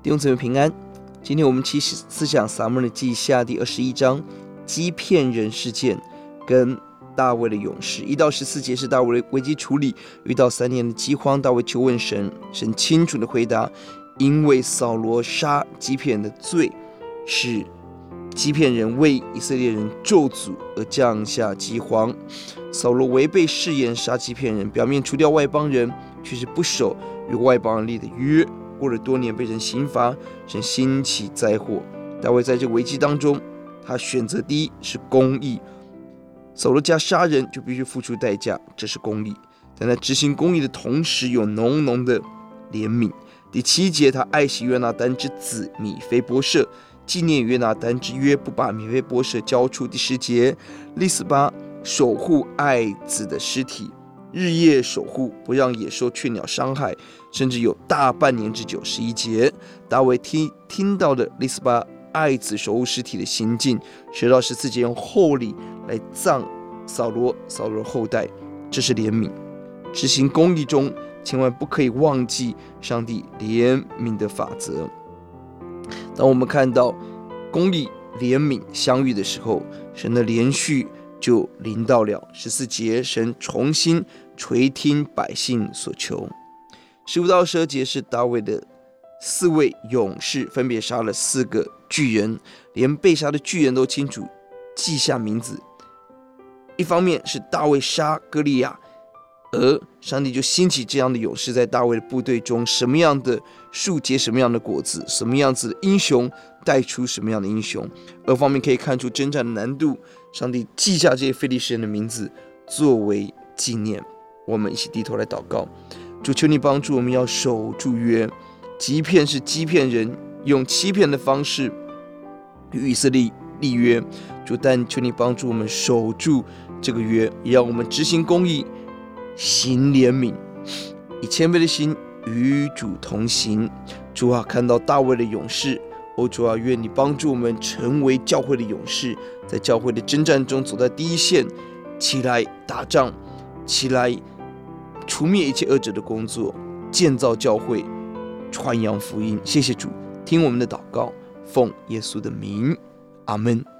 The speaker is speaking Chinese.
弟兄姊妹平安。今天我们起思想撒母耳记下第二十一章基遍人事件跟大卫的勇士。一到十四节是大卫的危机处理，遇到三年的饥荒，大卫求问神，神清楚的回答：因为扫罗杀欺骗人的罪，是基遍人为以色列人咒诅而降下饥荒。扫罗违背誓言杀欺骗人，表面除掉外邦人，却是不守与外邦人立的约。过了多年，被人刑罚，神兴起灾祸。大卫在这危机当中，他选择第一是公义。扫罗家杀人就必须付出代价，这是公义。但在执行公义的同时，有浓浓的怜悯。第七节，他爱惜约拿单之子米非波设，纪念约拿单之约，不把米非波设交出。第十节，利斯巴。守护爱子的尸体，日夜守护，不让野兽、雀鸟伤害，甚至有大半年之久。十一节，大卫听听到的利斯巴爱子守护尸体的行径，学到十四节用厚礼来葬扫罗、扫罗后代，这是怜悯。执行公义中，千万不可以忘记上帝怜悯的法则。当我们看到公义、怜悯相遇的时候，神的连续。就临到了十四节，神重新垂听百姓所求。十五到十二节是大卫的四位勇士分别杀了四个巨人，连被杀的巨人都清楚记下名字。一方面是大卫杀歌利亚，而上帝就兴起这样的勇士在大卫的部队中，什么样的树结什么样的果子，什么样子的英雄带出什么样的英雄。二方面可以看出征战的难度。上帝记下这些非利士人的名字作为纪念，我们一起低头来祷告。主，求你帮助我们，要守住约。即便是欺骗人用欺骗的方式与以色列立约，主，但求你帮助我们守住这个约，也让我们执行公义，行怜悯，以谦卑的心与主同行。主啊，看到大卫的勇士。哦，主啊，愿你帮助我们成为教会的勇士，在教会的征战中走在第一线，起来打仗，起来除灭一切恶者的工作，建造教会，传扬福音。谢谢主，听我们的祷告，奉耶稣的名，阿门。